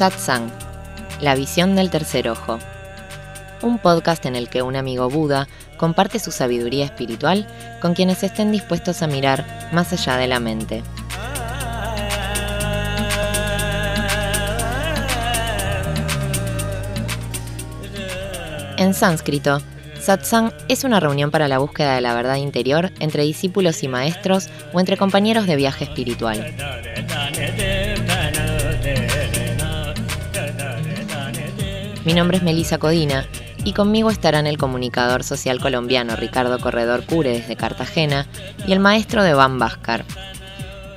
Satsang, la visión del tercer ojo. Un podcast en el que un amigo Buda comparte su sabiduría espiritual con quienes estén dispuestos a mirar más allá de la mente. En sánscrito, satsang es una reunión para la búsqueda de la verdad interior entre discípulos y maestros o entre compañeros de viaje espiritual. Mi nombre es Melisa Codina y conmigo estarán el comunicador social colombiano Ricardo Corredor Cure desde Cartagena y el maestro de Van Bhaskar.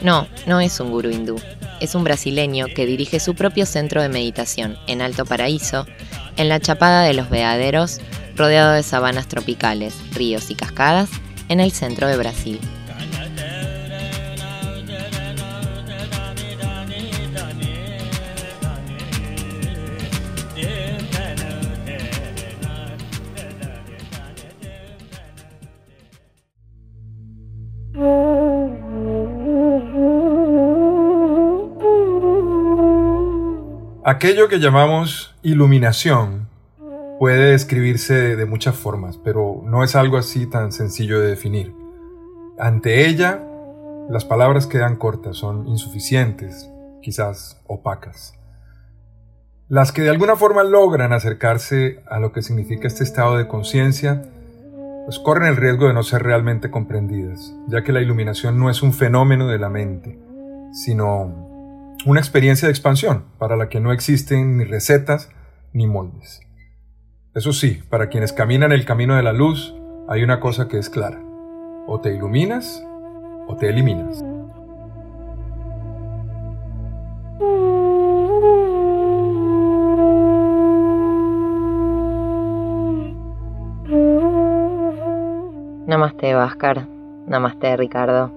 No, no es un gurú hindú, es un brasileño que dirige su propio centro de meditación en Alto Paraíso, en la Chapada de los Veaderos, rodeado de sabanas tropicales, ríos y cascadas, en el centro de Brasil. Aquello que llamamos iluminación puede describirse de muchas formas, pero no es algo así tan sencillo de definir. Ante ella, las palabras quedan cortas, son insuficientes, quizás opacas. Las que de alguna forma logran acercarse a lo que significa este estado de conciencia, pues corren el riesgo de no ser realmente comprendidas, ya que la iluminación no es un fenómeno de la mente, sino una experiencia de expansión para la que no existen ni recetas ni moldes. Eso sí, para quienes caminan el camino de la luz, hay una cosa que es clara. O te iluminas o te eliminas. Namaste, Váscar. Namaste, Ricardo.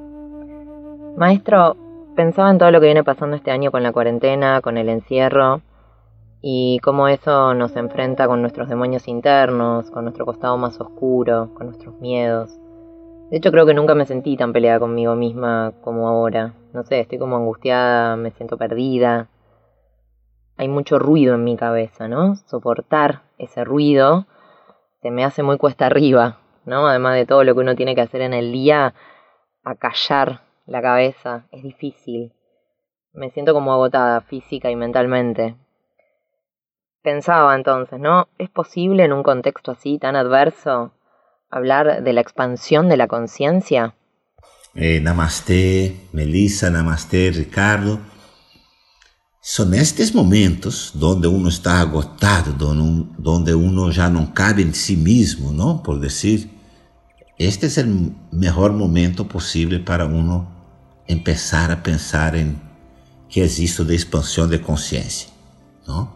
Maestro, pensaba en todo lo que viene pasando este año con la cuarentena, con el encierro y cómo eso nos enfrenta con nuestros demonios internos, con nuestro costado más oscuro, con nuestros miedos. De hecho creo que nunca me sentí tan peleada conmigo misma como ahora. No sé, estoy como angustiada, me siento perdida. Hay mucho ruido en mi cabeza, ¿no? Soportar ese ruido se me hace muy cuesta arriba, ¿no? Además de todo lo que uno tiene que hacer en el día, acallar la cabeza, es difícil. Me siento como agotada física y mentalmente. Pensaba entonces, ¿no? ¿Es posible en un contexto así tan adverso hablar de la expansión de la conciencia? Eh, namaste, Melissa, namaste, Ricardo. Son estos momentos donde uno está agotado, donde uno ya no cabe en sí mismo, ¿no? Por decir, este es el mejor momento posible para uno empezar a pensar em que existe de expansão de consciência, não?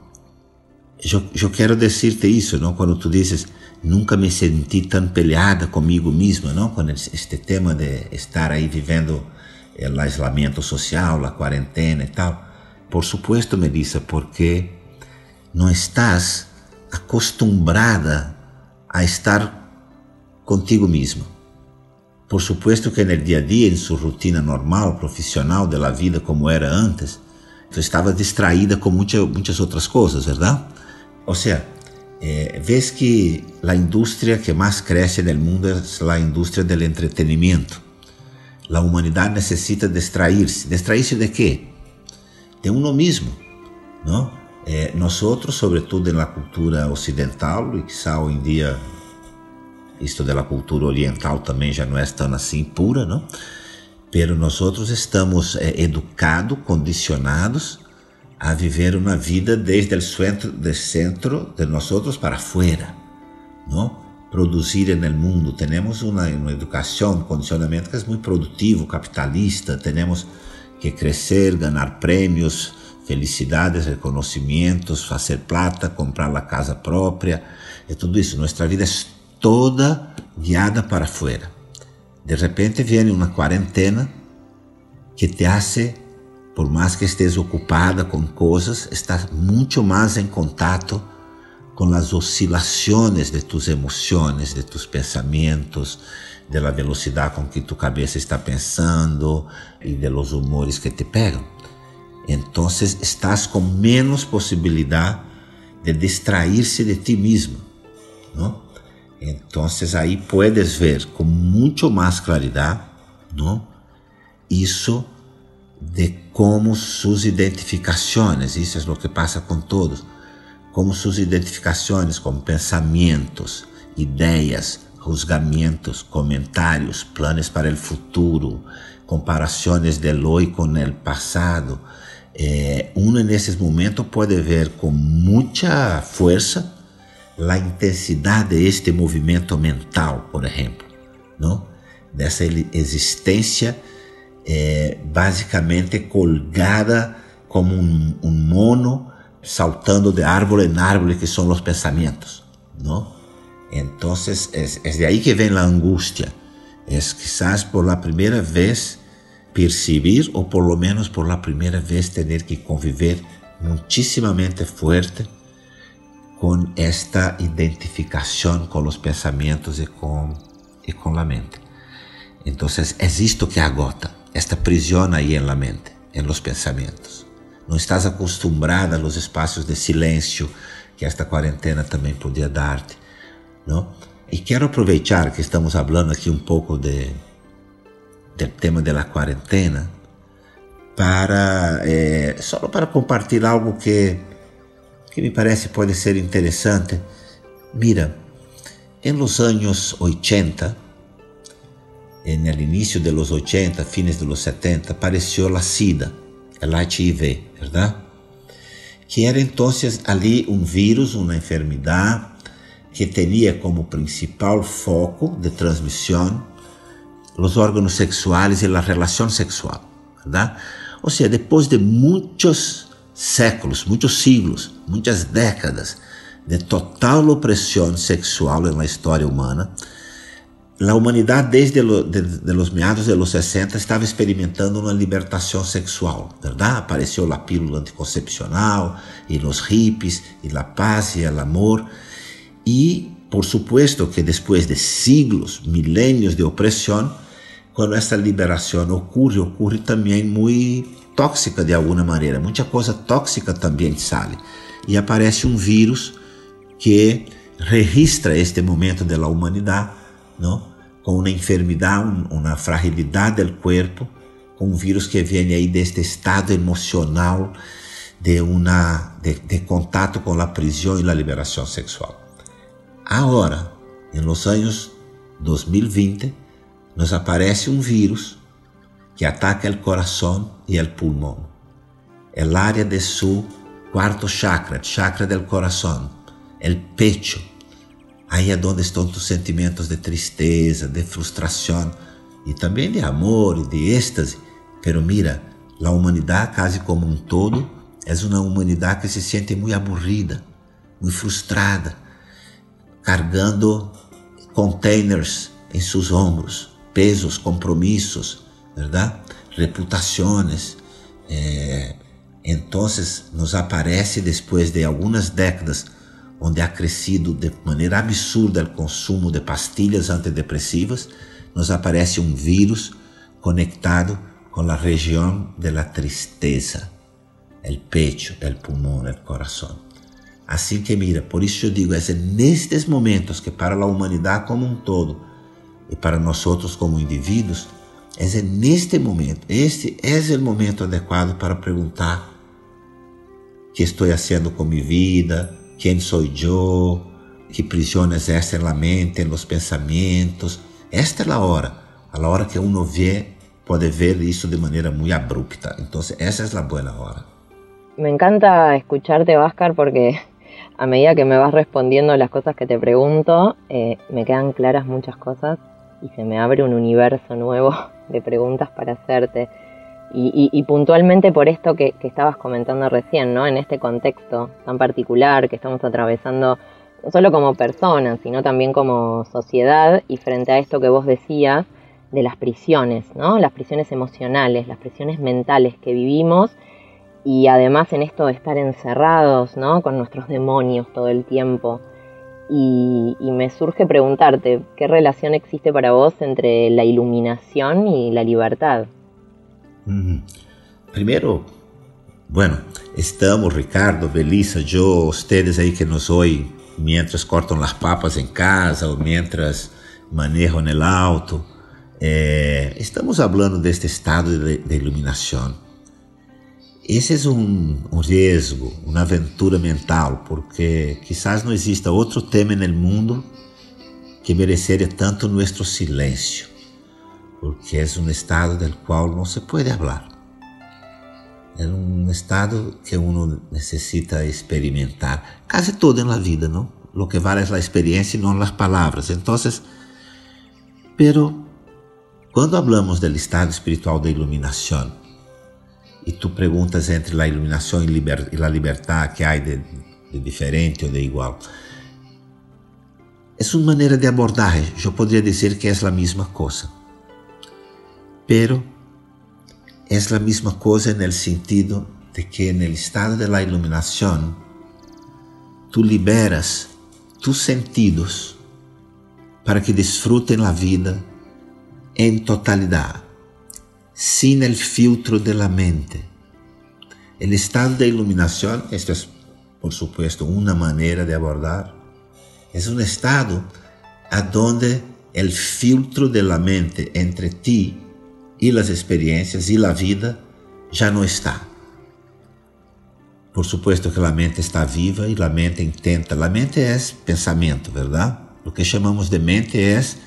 Eu, eu quero dizer-te isso, não? Quando tu dizes nunca me senti tão peleada comigo mesma, não? Com este tema de estar aí vivendo o isolamento social, a quarentena e tal. Por supuesto, Melissa, porque não estás acostumbrada a estar contigo mesma. Por supuesto que no dia a dia, em sua rotina normal, profissional da vida como era antes, tu estava distraída com muitas, muitas outras coisas, verdade? Ou seja, eh, que a indústria que mais cresce no mundo é a indústria do entretenimento. A humanidade necessita distrair-se. Distrair-se de quê? De uno mesmo, não? Eh, nós, sobretudo na cultura ocidental, e que hoje em dia isto da cultura oriental também já não é tão assim pura, não? Pero nós outros estamos é, educados, condicionados a viver uma vida desde o centro, do centro de nós outros para fora, não? Produzir no mundo. Temos uma, uma educação, condicionamento que é muito produtivo, capitalista. Temos que crescer, ganhar prêmios, felicidades, reconhecimentos, fazer plata, comprar a casa própria. É tudo isso. Nossa vida é toda guiada para fora. De repente vem uma quarentena que te hace, por mais que estés ocupada com coisas, estás muito mais em contato com as oscilações de tus emoções, de tus pensamentos, de la velocidade com que tu cabeça está pensando e de los humores que te pegam. Entonces estás con menos posibilidad de distrairse de ti mismo, ¿no? Entonces ahí puedes ver con mucho más claridad, ¿no? Isso de como sus identificaciones, isso é o que passa com todos, como suas identificações como pensamentos, ideias, juzgamentos, comentários, planos para o futuro, comparações del hoy com o passado. Eh, uno nesses momentos pode ver com muita força a intensidade deste movimento mental, por exemplo, não? dessa existência eh, basicamente colgada como um, um mono saltando de árvore em árvore que são os pensamentos, não? Então, é, é de aí que vem a angústia. É quizás por la primeira vez perceber, ou por lo menos por la primeira vez ter que conviver muitíssimamente forte com esta identificação com os pensamentos e com, e com a mente. Então, é isto que agota, esta prisão aí em la mente, em los pensamentos. Não estás acostumada aos espaços de silêncio que esta quarentena também podia dar-te ¿no? Y quiero aprovechar que estamos hablando aquí un poco de, del tema de la cuarentena para eh, solo para compartir algo que, que me parece pode ser interessante. Mira, em los anos 80, en el inicio de los 80, fines de los 70, apareció la SIDA, el HIV, ¿verdad? Que era entonces ali um vírus, uma enfermidade que tinha como principal foco de transmissão os órgãos sexuais e a relação sexual, ¿verdad? Ou seja, depois de muitos séculos, muitos siglos, muitas décadas de total opressão sexual na história humana, a humanidade desde los meados de los 60 estava experimentando uma libertação sexual, verdade? Apareceu a pílula anticoncepcional e os hippies e a paz e o amor. E, por supuesto, que depois de siglos, milênios de opressão, quando essa liberação ocorre, ocorre também muito tóxica de alguma maneira. Muita coisa tóxica também sai. E aparece um vírus que registra este momento da humanidade, não? com uma enfermidade, uma fragilidade do corpo, com um vírus que vem aí deste estado emocional de, uma, de, de contato com a prisão e a liberação sexual. Agora, em los anos 2020, nos aparece um vírus que ataca o coração e o pulmão. El área de su quarto chakra, chakra del coração, el pecho. Aí é onde estão os sentimentos de tristeza, de frustração e também de amor e de êxtase. Pero mira, a humanidade, quase como um todo, é uma humanidade que se sente muito aburrida, muito frustrada cargando containers em seus ombros, pesos, compromissos, Reputações. Eh, então, nos aparece depois de algumas décadas onde ha crescido de maneira absurda o consumo de pastilhas antidepressivas, nos aparece um vírus conectado com a região da tristeza, o pecho, o pulmão, o coração. Assim que mira, por isso eu digo, é nestes momentos que para a humanidade como um todo e para nós outros como indivíduos, é neste momento, este é o momento adequado para perguntar que estou fazendo com minha vida, quem sou eu, que prisões esta na mente, nos pensamentos. Esta é a hora, a hora que uno vê, pode ver isso de maneira muito abrupta. Então, essa é a boa hora. Me encanta escucharte, Oscar, porque a medida que me vas respondiendo las cosas que te pregunto, eh, me quedan claras muchas cosas y se me abre un universo nuevo de preguntas para hacerte. Y, puntualmente por esto que, estabas comentando recién, ¿no? En este contexto tan particular que estamos atravesando, no solo como personas, sino también como sociedad, y frente a esto que vos decías de las prisiones, ¿no? Las prisiones emocionales, las prisiones mentales que vivimos y además en esto de estar encerrados, ¿no? Con nuestros demonios todo el tiempo. Y, me surge preguntarte, ¿qué relación existe para vos entre la iluminación y la libertad? Primero, Bueno, estamos, Ricardo, Belisa, yo, ustedes aí que nos oem mientras cortam as papas em casa ou mientras manejam no auto. Eh, estamos falando deste estado de, de iluminação. Esse é um, um uma aventura mental, porque quizás não exista outro tema no mundo que mereceria tanto nosso silêncio, porque é um estado del qual não se pode falar. É um estado que uno necessita experimentar, quase todo na vida, não? Lo que vale é a experiência e não as palavras. Então, pero quando hablamos do estado espiritual da iluminação, e tu perguntas entre a iluminação e, liber, e a liberdade que há de, de diferente ou de igual, é uma maneira de abordagem. Eu poderia dizer que é a mesma coisa, pero é a mesma coisa no sentido de que no estado de la tu liberas tus sentidos para que desfrutem a vida em totalidade sin el filtro de la mente. El estado de iluminación, esto es por supuesto una manera de abordar, es un estado a donde el filtro de la mente entre ti y las experiencias y la vida ya no está. Por supuesto que la mente está viva y la mente intenta. La mente es pensamiento, ¿verdad? Lo que chamamos de mente es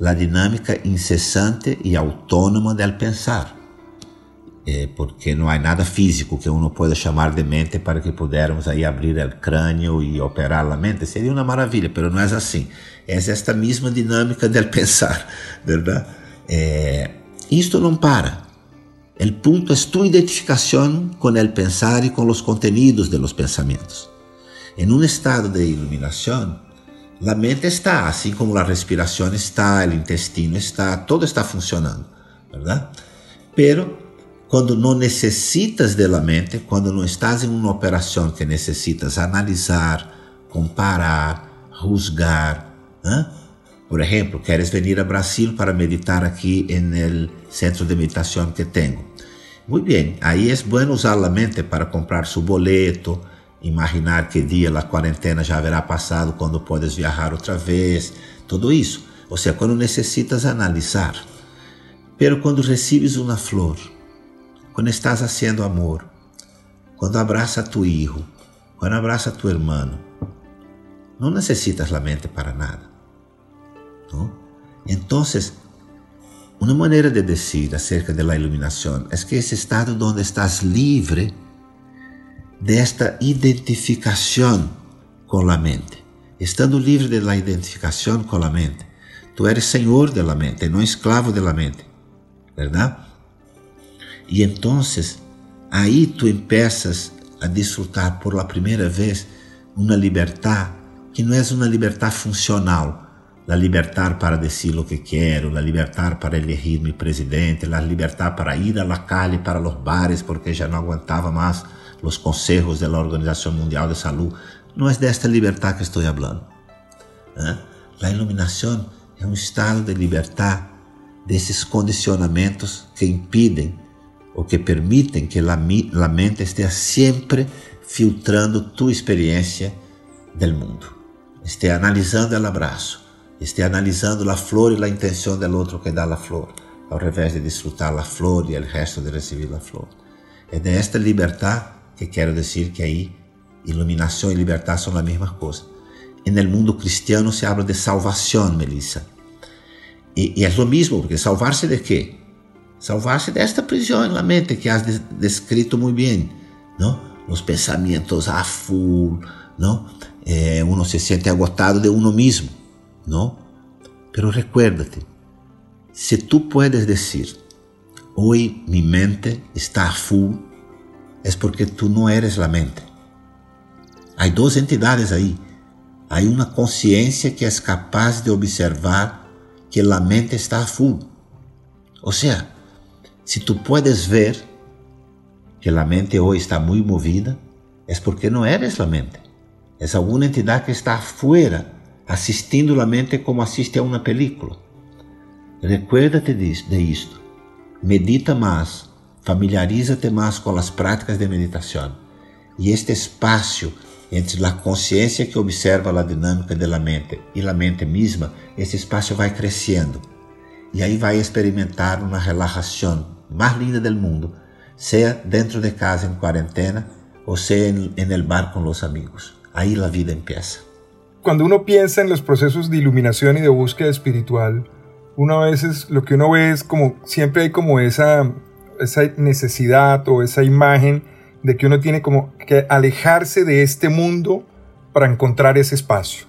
la dinámica incessante e autônoma del pensar. É porque não há nada físico que uno pueda chamar de mente para que pudermos aí abrir o crânio e operar a mente. Seria uma maravilha, mas não é assim. É esta mesma dinâmica del pensar, verdade? É, isto não para. O ponto é tu identificação com o pensar e com os contenidos de los pensamentos. Em um estado de iluminação, a mente está, assim como a respiração está, o intestino está, todo está funcionando, verdade? Pero quando não necessitas de la mente, quando não estás em uma operação que necessitas analisar, comparar, juzgar, ¿eh? por exemplo, queres vir a Brasil para meditar aqui no centro de meditação que tenho. Muito bem, aí é bom usar a mente para comprar seu boleto, imaginar que dia a quarentena já haverá passado quando podes viajar outra vez, tudo isso. Ou seja, quando necessitas analisar. Pero quando recebes uma flor, quando estás haciendo amor, quando abraça a tu hijo, quando abraça a tu hermano, não necessitas a mente para nada. Entonces, uma maneira de dizer acerca da iluminação é que esse estado onde estás livre desta identificação com a mente. Estando livre da identificação com a mente, tu eres senhor da mente, não escravo da mente, verdade? E então, aí tu empiezas a disfrutar por la primeira vez uma liberdade que não é uma liberdade funcional, la libertar para dizer o que quero, la libertar para elegir meu presidente, la libertar para ir a la calle, para los bares, porque já não aguentava mais los consejos de la Organización Mundial de Salud. Não é desta liberdade que estou falando. ¿eh? A iluminação é um estado de liberdade desses condicionamentos que impedem ou que permitem que a mente esteja sempre filtrando tua experiência do mundo. Esteja analisando o abraço, esteja analisando a flor e a intenção do outro que dá a flor, ao invés de desfrutar a flor e o resto de receber a flor. É desta liberdade que quero dizer que aí iluminação e liberdade são a mesma coisa. E no mundo cristiano se habla de salvação, Melissa. E, é o mesmo, porque salvar-se de quê? Salvar-se desta prisão na mente que has descrito muito bem, não? Os pensamentos a full, não? Eh, uno se sente agotado de uno mesmo, não? Pero recuérdate, se tu puedes dizer, hoje minha mente está a full es porque tú no eres la mente. Hay dos entidades ahí. Hay una conciencia que es capaz de observar que la mente está a full. O sea, si tú puedes ver que la mente hoy está muy movida, es porque no eres la mente. Es alguna entidad que está afuera, asistindo la mente como asiste a una película. Recuérdate de, esto. Medita más familiariza-te mais com as práticas de meditação. E este espaço entre a consciência que observa a dinâmica da mente e a mente mesma, esse espaço vai crescendo. E aí vai experimentar uma relaxação mais linda do mundo, seja dentro de casa em quarentena ou seja em, em el bar com os amigos. Aí a vida empieza. Cuando uno piensa en los procesos de iluminación y de búsqueda espiritual, uno a veces lo que uno ve es como siempre hay como esa, esa necesidad o esa imagen de que uno tiene como que alejarse de este mundo para encontrar ese espacio.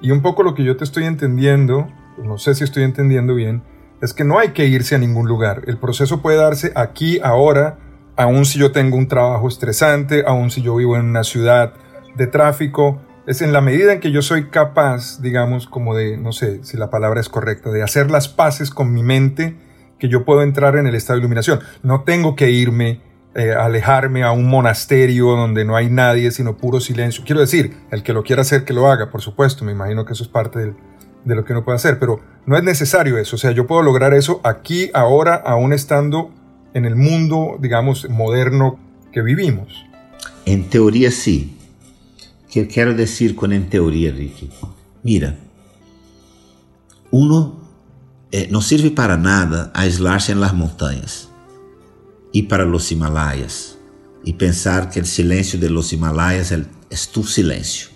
Y un poco lo que yo te estoy entendiendo, no sé si estoy entendiendo bien, es que no hay que irse a ningún lugar. El proceso puede darse aquí, ahora, aun si yo tengo un trabajo estresante, aun si yo vivo en una ciudad de tráfico, es en la medida en que yo soy capaz, digamos, como de, no sé si la palabra es correcta, de hacer las paces con mi mente, que yo puedo entrar en el estado de iluminación. No tengo que irme, eh, alejarme a un monasterio donde no hay nadie, sino puro silencio. Quiero decir, el que lo quiera hacer, que lo haga, por supuesto, me imagino que eso es parte de lo que uno puede hacer, pero no es necesario eso. O sea, yo puedo lograr eso aquí, ahora, aún estando en el mundo, digamos, moderno que vivimos. En teoría sí, que quero dizer com em teoria, Rick? Mira, uno eh, não serve para nada aislar-se las montanhas e para los Himalayas e pensar que o silêncio de los Himalayas é, é tu silêncio,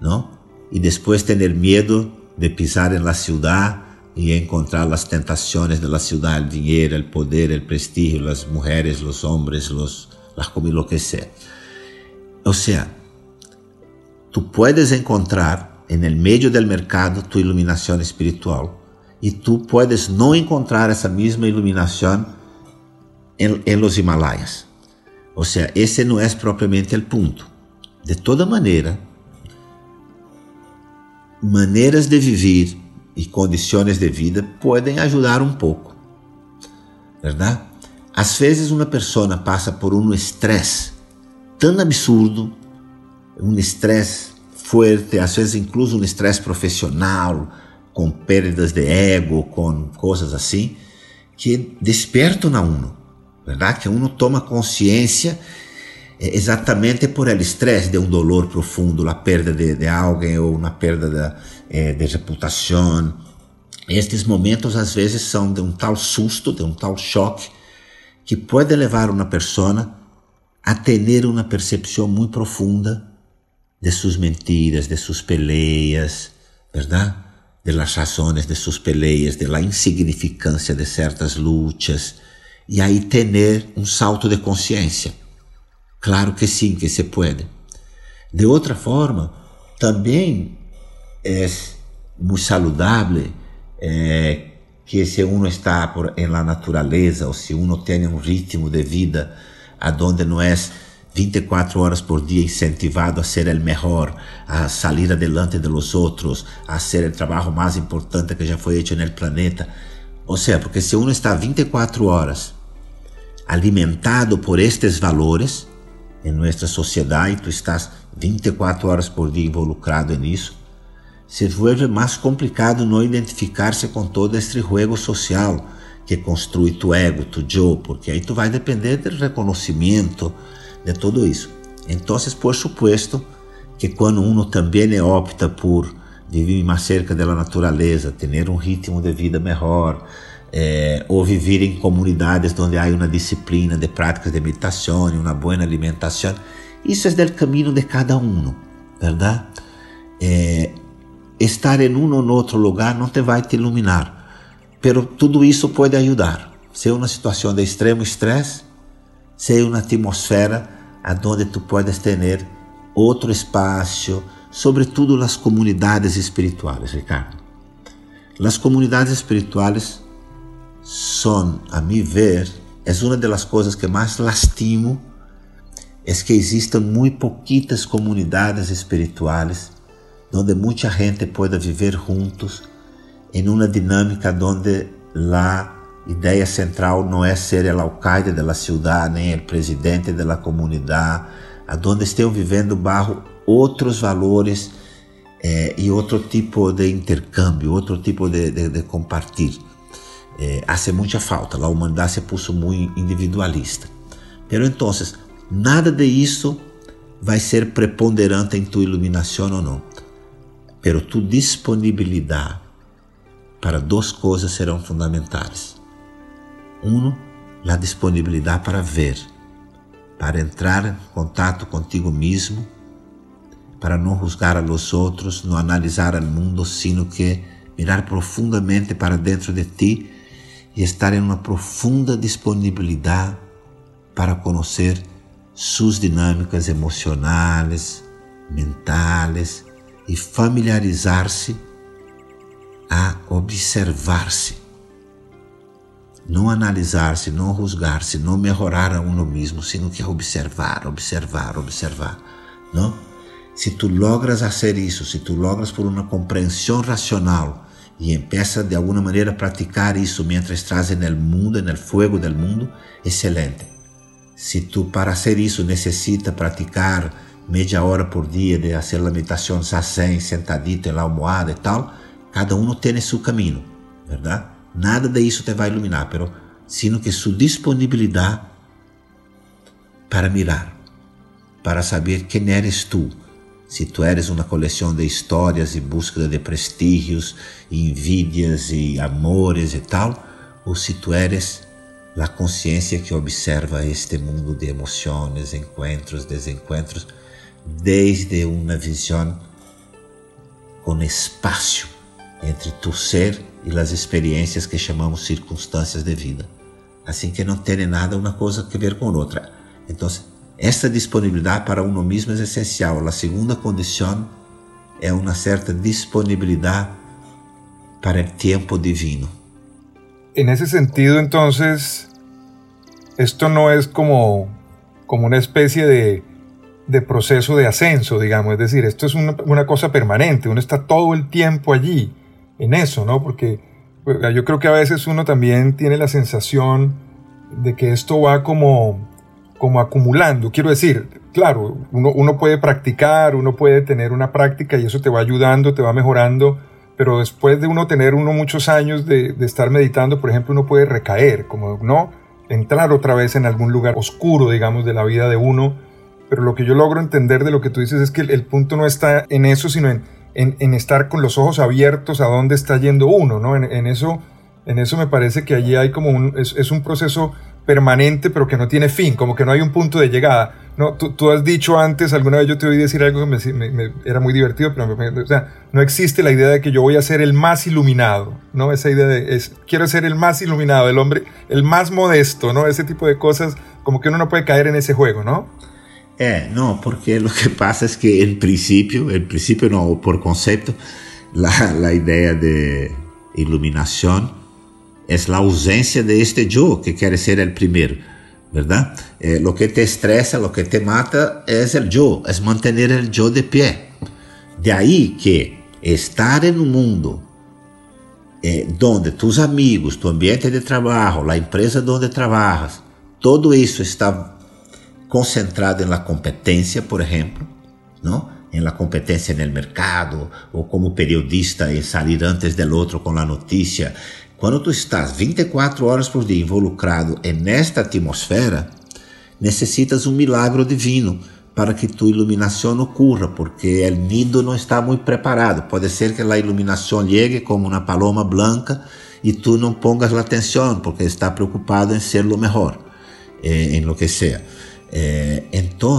não? E depois ter medo de pisar em la ciudad e encontrar as tentações de la ciudad, el dinheiro, el poder, el prestigio, las mujeres, los hombres, los, las lo que sea. O tu puedes encontrar en el medio del mercado tu iluminación espiritual y tú puedes no encontrar esa misma iluminación en, en los Himalayas. O sea, ese no es propiamente el punto. De toda maneira, maneiras de viver e condições de vida podem ajudar um pouco, verdade? Às vezes uma pessoa passa por um estresse tão absurdo um estresse forte, às vezes incluso um estresse profissional, com perdas de ego, com coisas assim, que despertam na uno, verdade? Que uno toma consciência eh, exatamente por el estresse de um dolor profundo, a perda de, de alguém ou uma perda de, eh, de reputação. Estes momentos às vezes são de um tal susto, de um tal choque, que pode levar uma pessoa a ter uma percepção muito profunda de sus mentiras, de sus peleas, ¿verdad? De las razones de sus peleas, de la insignificancia de ciertas luchas, y ahí tener un salto de conciencia. Claro que sim, que se puede. De outra forma, também é muito saludável é, que se uno está por, em la natureza ou se uno tem um ritmo de vida aonde não é 24 horas por dia incentivado a ser o melhor, a sair adelante de los outros, a ser o trabalho mais importante que já foi feito no planeta. Ou seja, porque se uno está 24 horas alimentado por estes valores em nossa sociedade, tu estás 24 horas por dia involucrado nisso, se vuelve mais complicado não identificar-se com todo este juego social que construi tu ego, tu eu, porque aí tu vai depender do reconhecimento, de todo isso. Então, por supuesto, que quando uno também opta por viver mais cerca da natureza, ter um ritmo de vida melhor, eh, ou viver em comunidades onde há uma disciplina de práticas de meditação uma boa alimentação, isso é do caminho de cada um, verdade? Eh, estar em um ou outro lugar não te vai te iluminar, pero tudo isso pode ajudar. Se é uma situação de extremo estresse, se é uma atmosfera aonde tu puedes ter outro espaço, sobretudo nas comunidades espirituais, Ricardo. As comunidades espirituais são, a mi ver, é uma das coisas que mais lastimo, é que existam muito pouquitas comunidades espirituais onde muita gente pueda viver juntos em uma dinâmica onde a ideia central não é ser o alcaide da cidade, nem o presidente da comunidade, aonde estão vivendo bajo outros valores eh, e outro tipo de intercâmbio, outro tipo de, de, de compartilhar. eh, hace mucha falta. La humanidad se puso muy individualista. Pero entonces, nada de isso vai ser preponderante em tua iluminação ou não. Pero tu disponibilidade para duas coisas serão fundamentais. Um, a disponibilidade para ver, para entrar em contato contigo mesmo, para não juzgar a los outros, não analisar o mundo, sino que mirar profundamente para dentro de ti e estar em uma profunda disponibilidade para conhecer suas dinâmicas emocionais, mentais e familiarizar-se a observar-se. Não analisar-se, não juzgar-se, não melhorar a uno mesmo, sino que observar, observar, observar. Não? Se tu logras fazer isso, se tu logras por uma compreensão racional e empieza de alguma maneira a praticar isso mientras estás no mundo, no fogo del mundo, excelente. Se tu para fazer isso necessita praticar meia hora por dia de fazer a meditação zazen, sentadito na almohada e tal, cada um tem seu caminho, verdade? Nada de te vai iluminar, pero sino que sua disponibilidade para mirar, para saber quem eres tu. Se tu eres uma coleção de histórias e búsqueda de prestígios, envidias e amores e tal, ou se tu eres a consciência que observa este mundo de emoções, encontros, desencontros, desde uma visão com espaço entre tu ser e as experiências que chamamos circunstâncias de vida. Assim que não tem nada uma coisa a ver com outra. Então, esta disponibilidade para uno mesmo é essencial. A segunda condição é uma certa disponibilidade para o tempo divino. En ese sentido, entonces, esto no es como, como una especie de, de proceso de ascenso, digamos, es decir, esto es una, una, cosa permanente, uno está todo el tiempo allí, en eso, ¿no? Porque pues, yo creo que a veces uno también tiene la sensación de que esto va como, como acumulando, quiero decir, claro, uno, uno puede practicar, uno puede tener una práctica y eso te va ayudando, te va mejorando, pero después de uno tener uno muchos años de, de, estar meditando, por ejemplo, uno puede recaer, como no entrar otra vez en algún lugar oscuro, digamos, de la vida de uno. Pero lo que yo logro entender de lo que tú dices es que el, el punto no está en eso, sino en, en, estar con los ojos abiertos a dónde está yendo uno, ¿no? En, eso, en eso me parece que allí hay como un, es, es un proceso permanente, pero que no tiene fin, como que no hay un punto de llegada. No, tú, has dicho antes, alguna vez yo te oí decir algo que me, era muy divertido, pero no existe la idea de que yo voy a ser el más iluminado, ¿no? Esa idea de, es, quiero ser el más iluminado, el hombre, el más modesto, ¿no? Ese tipo de cosas, como que uno no puede caer en ese juego, ¿no? É, não, porque o que passa é que, em princípio, em princípio não, por conceito, a, a ideia de iluminação é a ausência de este eu que quer ser o primeiro. ¿verdad? Eh, lo que te estresa, lo que te mata es el yo, es mantener el yo de pie. De ahí que estar en un mundo eh, donde tus amigos, tu ambiente de trabajo, la empresa donde trabajas, todo eso está concentrado en la competencia, por ejemplo, ¿no? en la competencia en el mercado, o como periodista en salir antes del otro con la noticia, quando tu estás 24 horas por dia involucrado nesta atmosfera, necessitas um milagre divino para que tu iluminação ocorra, porque o nido não está muito preparado. Pode ser que a iluminação chegue como uma paloma branca e tu não pongas a atenção, porque está preocupado em ser o melhor, eh, em lo que seja. Então,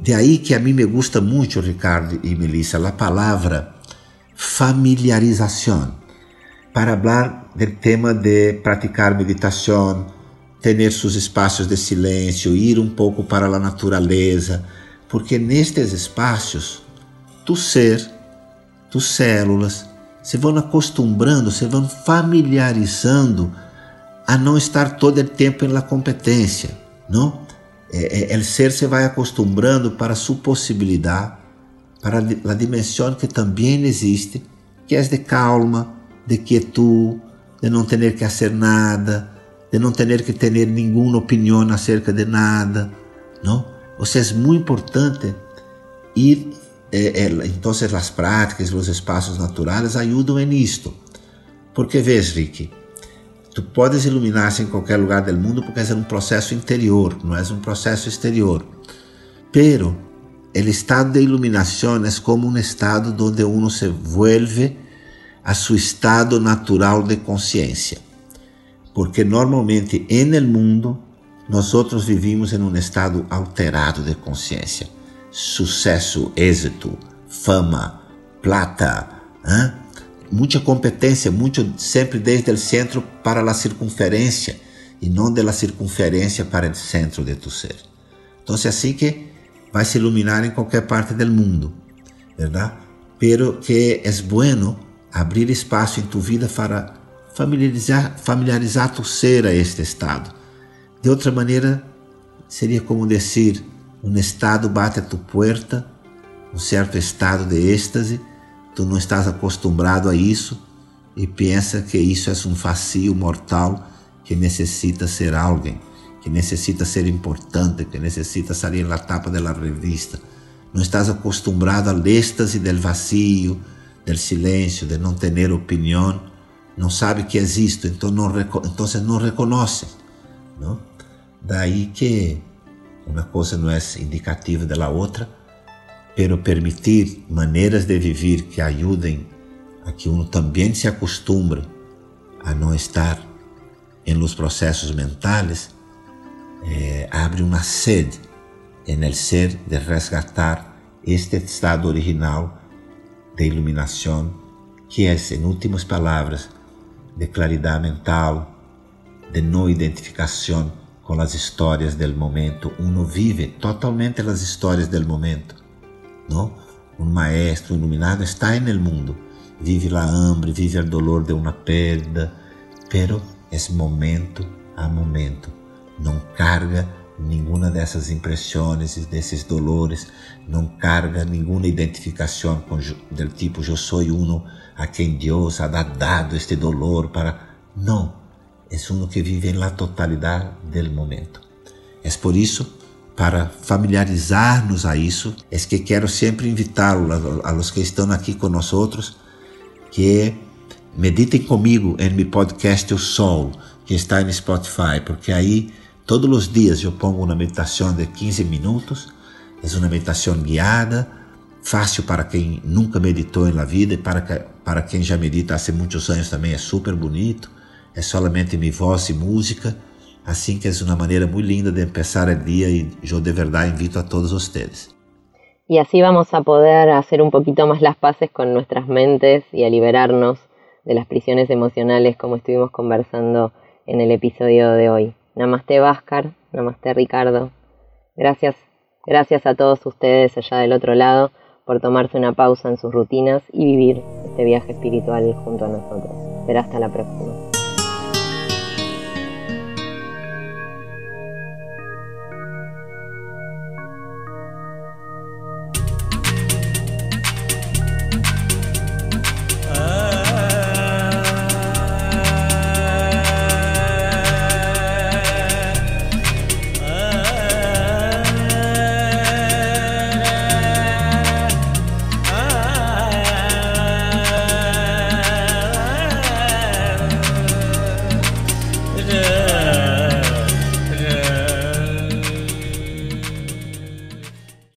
de aí que a mim me gusta muito, Ricardo e Melissa, a palavra familiarização para hablar del tema de praticar meditação, ter seus espaços de silêncio, ir um pouco para a natureza, porque nestes espaços, tu ser, tus células, se vão acostumando, se vão familiarizando a não estar todo o tempo na competência, não? É, é, o ser se vai acostumando para sua possibilidade, para a dimensão que também existe, que é de calma, de quietud, de não ter que fazer nada, de não ter que ter nenhuma opinião acerca de nada, não? Ou seja, é muito importante ir, eh, eh, então as práticas, os espaços naturais ajudam em isto. Porque vês, Rick, Tu podes iluminar-se em qualquer lugar do mundo porque é um processo interior, não é um processo exterior. Pero el estado de iluminação é como um estado onde uno se vuelve a seu estado natural de consciência. Porque normalmente en el mundo nós vivimos em um estado alterado de consciência. Sucesso, êxito, fama, plata, hein? Muita competência, muito sempre desde o centro para a circunferência e não de la para o centro de tu ser. Então, é assim que vai se iluminar em qualquer parte do mundo, verdade? Pero que é bueno abrir espaço em tu vida para familiarizar, familiarizar tu ser a este estado. De outra maneira, seria como dizer, um estado bate a tu puerta, um certo estado de êxtase, tu não estás acostumado a isso e pensa que isso é um facio mortal que necessita ser alguém, que necessita ser importante, que necessita sair na tapa da revista. Não estás acostumado ao êxtase del vacío, del silêncio, de não ter opinião, não sabe que existe, então não, então não reconhece. Não? Daí que uma coisa não é indicativa da outra, pero permitir maneiras de viver que ajudem a que uno também se acostumbre a não estar em los processos mentais, eh, abre uma sede en el ser de resgatar este estado original de iluminação, que é, em últimas palavras, de claridade mental, de não identificação com as histórias del momento. Uno vive totalmente as histórias del momento Um maestro iluminado está en el mundo, vive la hambre, vive el dolor de uma perda, pero é momento a momento. Não carga nenhuma dessas impressões, desses dolores, não carga nenhuma identificação com del tipo eu sou uno a quem Deus ha dado este dolor para não, é uno que vive na totalidade del momento. É por isso para familiarizar-nos a isso, é que quero sempre invitá-los a, los que estão aqui outros, que meditem comigo em meu podcast O Sol, que está no Spotify, porque aí todos os dias eu pongo uma meditação de 15 minutos, é uma meditação guiada, fácil para quem nunca meditou na vida e para, para quem já medita há muitos anos também é super bonito, é solamente minha voz e música Assim que é uma maneira muito linda de começar o dia e eu de verdade invito a todos vocês. Y así vamos a poder hacer un poquito más las paces con nuestras mentes y a liberarnos de las prisiones emocionales como estuvimos conversando en el episodio de hoy. Namaste Váscar, namaste Ricardo. Gracias, gracias a todos ustedes allá del otro lado por tomarse una pausa en sus rutinas y vivir este viaje espiritual junto a nosotros. Será hasta la próxima.